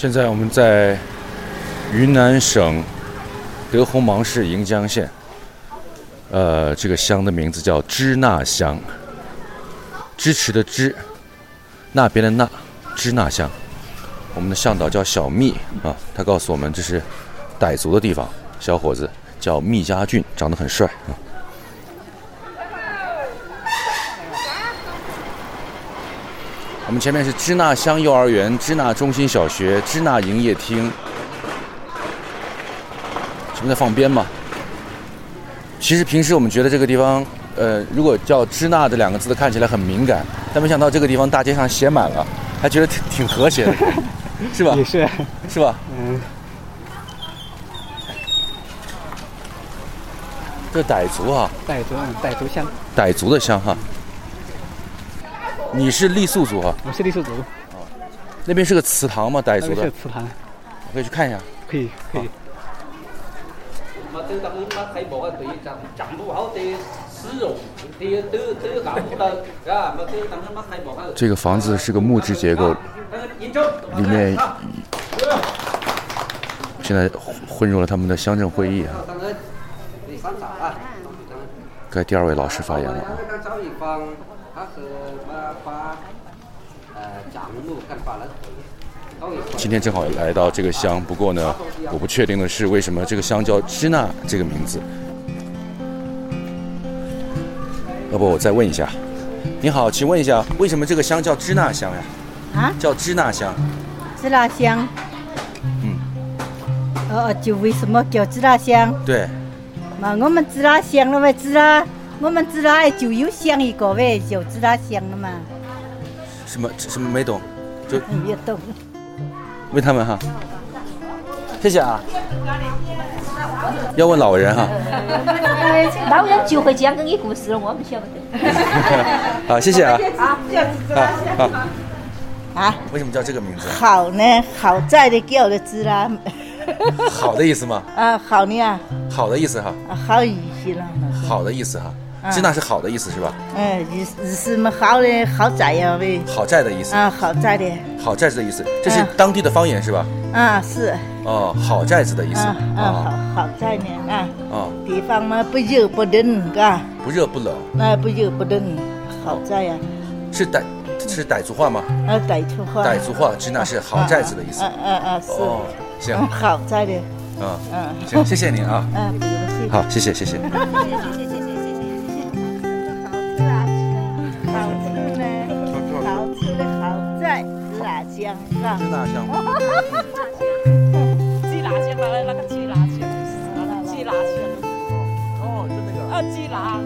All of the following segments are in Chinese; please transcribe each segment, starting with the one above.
现在我们在云南省德宏芒市盈江县，呃，这个乡的名字叫支那乡，支持的支，那边的那，支那乡。我们的向导叫小密啊，他告诉我们这是傣族的地方，小伙子叫密家俊，长得很帅啊。我们前面是支那乡幼儿园、支那中心小学、支那营业厅。这不在放鞭吗？其实平时我们觉得这个地方，呃，如果叫支那这两个字看起来很敏感，但没想到这个地方大街上写满了，还觉得挺挺和谐的，是吧？也是，是吧？嗯，这傣族啊，傣族，嗯傣族乡，傣族的乡哈。你是傈僳族？我是傈僳族。哦，那边是个祠堂吗？傣族的祠堂，可以去看一下。可以，可以。这个房子是个木质结构，里面现在混入了他们的乡镇会议啊。该第二位老师发言了。今天正好来到这个乡，不过呢，我不确定的是为什么这个乡叫支那这个名字。要不我再问一下，你好，请问一下，为什么这个乡叫支那乡呀？啊，叫支那乡，支那乡。嗯，哦，就为什么叫支那乡？对，嘛，我们支那乡了嘛，支那，我们知道哎就有想一个呗，就知道想了嘛。什么什么没懂，就 也懂。问他们哈。谢谢啊。要问老人哈。老人就会讲给你故事了，我们晓不得。好，谢谢啊。啊，好好。啊？为什么叫这个名字？好呢，好在的叫的字啦。好的意思吗？啊，好呢啊。好的意思哈。啊，好意思了。好的意思哈。支那是好的意思是吧？嗯，意意思么好的好在呀呗。好在的意思。啊，好在的。好寨子的意思，这是当地的方言是吧？啊，是。哦，好寨子的意思。啊啊，好好在呢啊。哦。地方嘛不热不冷，嘎。不热不冷。那不热不冷，好在呀。是傣是傣族话吗？啊，傣族话。傣族话，支那是好寨子的意思。嗯嗯嗯，是。哦，行。好在的。嗯嗯，行，谢谢您啊。嗯，不用谢。好，谢谢谢谢。谢谢谢谢支那乡，是吧？支那乡。鸡辣香嘛，那个鸡辣香，鸡辣香。哦，就那个。啊，鸡辣。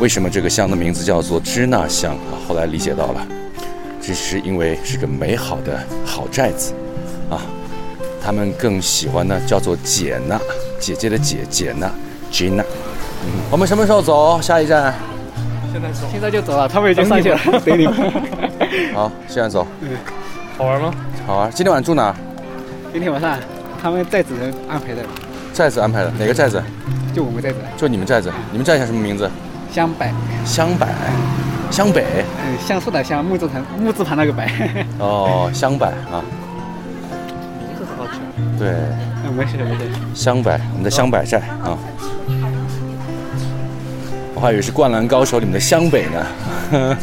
为什么这个香的名字叫做支那香啊？后来理解到了，这是因为是个美好的好寨子啊。他们更喜欢呢，叫做姐娜，姐姐的姐，姐娜，Gina。嗯，我们什么时候走？下一站？现在走，现在就走了，他们已经上去了，等你们。好，现在走。嗯，好玩吗？好玩。今天晚上住哪？今天晚上他们寨子人安排的。寨子安排的？哪个寨子？就我们寨子。就你们寨子？你们寨叫什么名字？湘北。湘北。湘北。嗯，橡树的橡，木字旁木字旁那个北。哦，湘北啊。名字好听。对。嗯，没事没事。湘北，我们的湘北寨啊。我还以为是《灌篮高手》里面的湘北呢。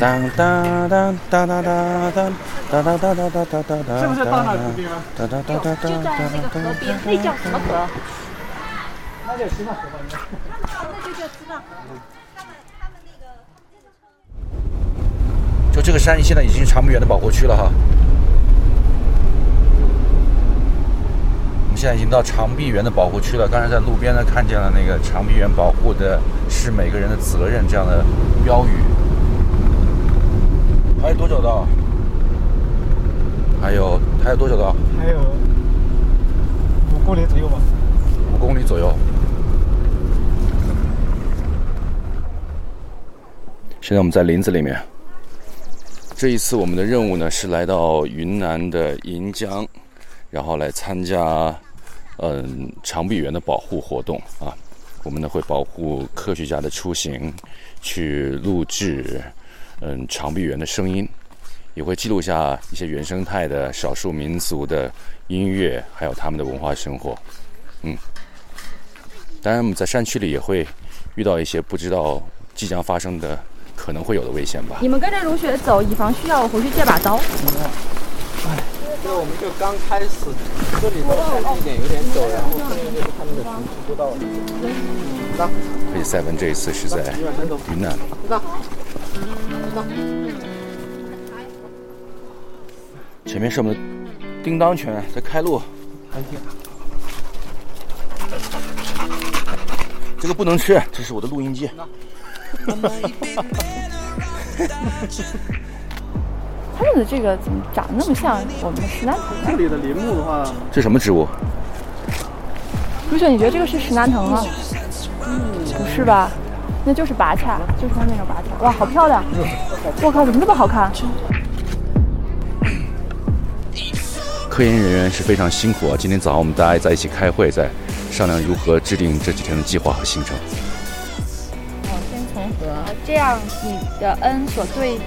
当当当当当当当当当当当当当当。是不是到那河边了？当当当当当就在那个河边，那叫什么河？那叫支那河吧？那就叫支那河。就这个山现在已经长臂猿的保护区了哈。我们现在已经到长臂猿的保护区了。刚才在路边呢看见了那个长臂猿保护的是每个人的责任这样的标语。还有多久到？还有还有多久到？还有五公里左右吧。五公里左右。现在我们在林子里面。这一次我们的任务呢是来到云南的盈江，然后来参加嗯长臂猿的保护活动啊。我们呢会保护科学家的出行，去录制嗯长臂猿的声音也会记录下一些原生态的少数民族的音乐，还有他们的文化生活。嗯，当然我们在山区里也会遇到一些不知道即将发生的可能会有的危险吧。你们跟着如雪走，以防需要，我回去借把刀。这我们就刚开始，这里的地点有点陡，然后后面就是他们的行出步道。而且赛文这一次是在云南。前面是我们的叮当犬在开路。这个不能吃，这是我的录音机。他们的这个怎么长得那么像我们的石楠藤？这里的林木的话，这什么植物？卢雪，你觉得这个是石楠藤吗？嗯不是吧？那就是拔恰，就是它那个拔恰。哇，好漂亮！我靠，怎么那么好看？科研人员是非常辛苦啊！今天早上我们大家在一起开会，在商量如何制定这几天的计划和行程。先重合这样，你的 n 所对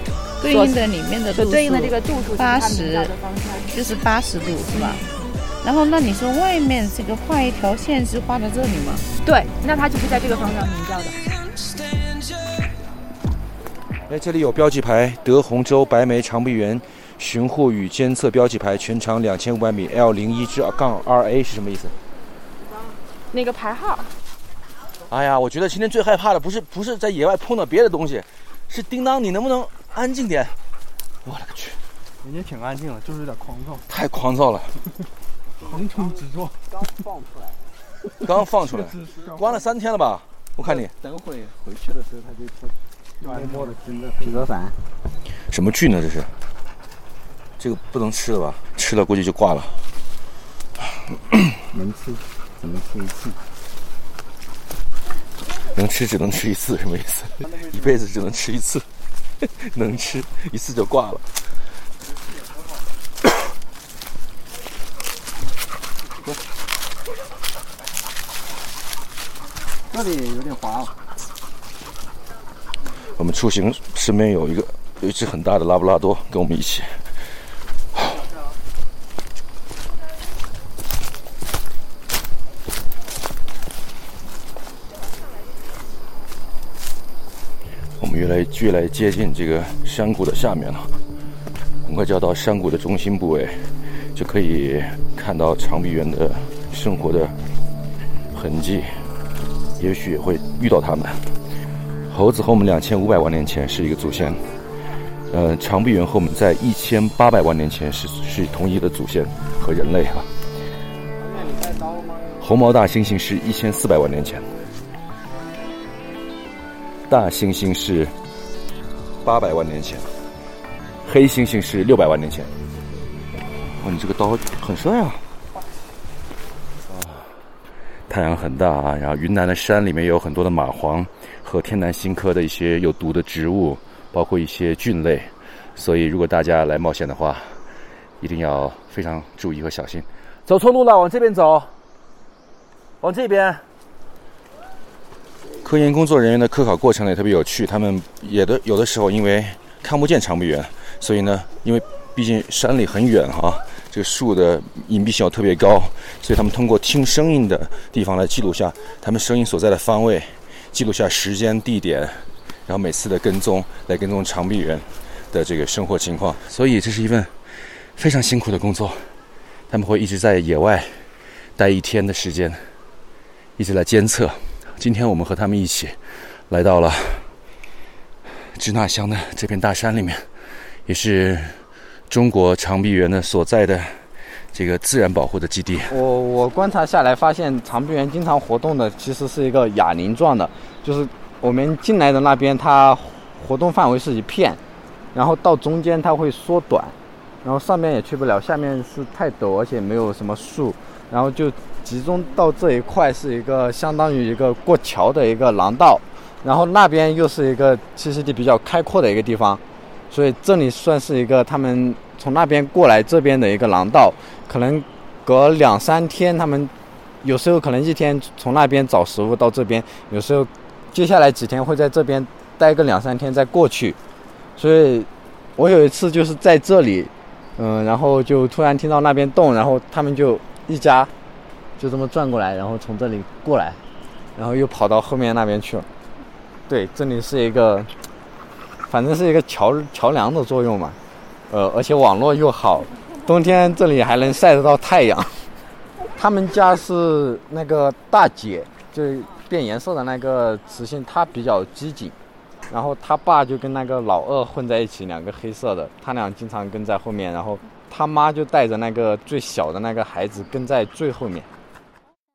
对应的里面的所对应的这个度数八十就是八十度是吧？然后那你说外面这个画一条线是画在这里吗？对，那它就是在这个方向明照的。哎，这里有标记牌，德宏州白眉长臂猿巡护与监测标记牌，全长两千五百米，L 零一至杠 RA 是什么意思？那个牌号，哎呀，我觉得今天最害怕的不是不是在野外碰到别的东西，是叮当，你能不能安静点？我勒个去，人家挺安静的，就是有点狂躁，太狂躁了，横冲直撞。刚放出来，刚放出来 关了三天了吧？我看你等会回去的时候，他就出默默的跟着皮革伞。什么菌呢？这是？这个不能吃了吧？吃了估计就挂了。能吃，只能吃一次。能吃只能吃一次，什么意思？一辈子只能吃一次，能吃一次就挂了。这里有点滑哦。我们出行身边有一个有一只很大的拉布拉多跟我们一起。我们越来越来接近这个山谷的下面了，很快就要到山谷的中心部位，就可以看到长臂猿的生活的痕迹，也许也会遇到它们。猴子和我们两千五百万年前是一个祖先，呃，长臂猿和我们在一千八百万年前是是同一的祖先和人类啊。红毛大猩猩是一千四百万年前，大猩猩是八百万年前，黑猩猩是六百万年前。哇，你这个刀很帅啊！太阳很大啊，然后云南的山里面有很多的蚂蟥和天南星科的一些有毒的植物，包括一些菌类，所以如果大家来冒险的话，一定要非常注意和小心。走错路了，往这边走，往这边。科研工作人员的科考过程也特别有趣，他们也的有的时候因为看不见长臂猿，所以呢，因为毕竟山里很远哈、这个树的隐蔽性特别高，所以他们通过听声音的地方来记录下他们声音所在的方位，记录下时间、地点，然后每次的跟踪来跟踪长臂猿的这个生活情况。所以这是一份非常辛苦的工作，他们会一直在野外待一天的时间，一直来监测。今天我们和他们一起来到了支那乡的这片大山里面，也是中国长臂猿的所在的这个自然保护的基地。我我观察下来，发现长臂猿经常活动的其实是一个哑铃状的，就是我们进来的那边它活动范围是一片，然后到中间它会缩短，然后上面也去不了，下面是太陡，而且没有什么树，然后就集中到这一块是一个相当于一个过桥的一个廊道，然后那边又是一个栖息地比较开阔的一个地方，所以这里算是一个他们从那边过来这边的一个廊道，可能隔两三天，他们有时候可能一天从那边找食物到这边，有时候接下来几天会在这边待个两三天再过去，所以我有一次就是在这里，嗯，然后就突然听到那边动，然后他们就一家就这么转过来，然后从这里过来，然后又跑到后面那边去了。对，这里是一个，反正是一个桥桥梁的作用嘛，呃，而且网络又好，冬天这里还能晒得到太阳。他们家是那个大姐，就变颜色的那个雌性，她比较机警，然后他爸就跟那个老二混在一起，两个黑色的，他俩经常跟在后面，然后他妈就带着那个最小的那个孩子跟在最后面。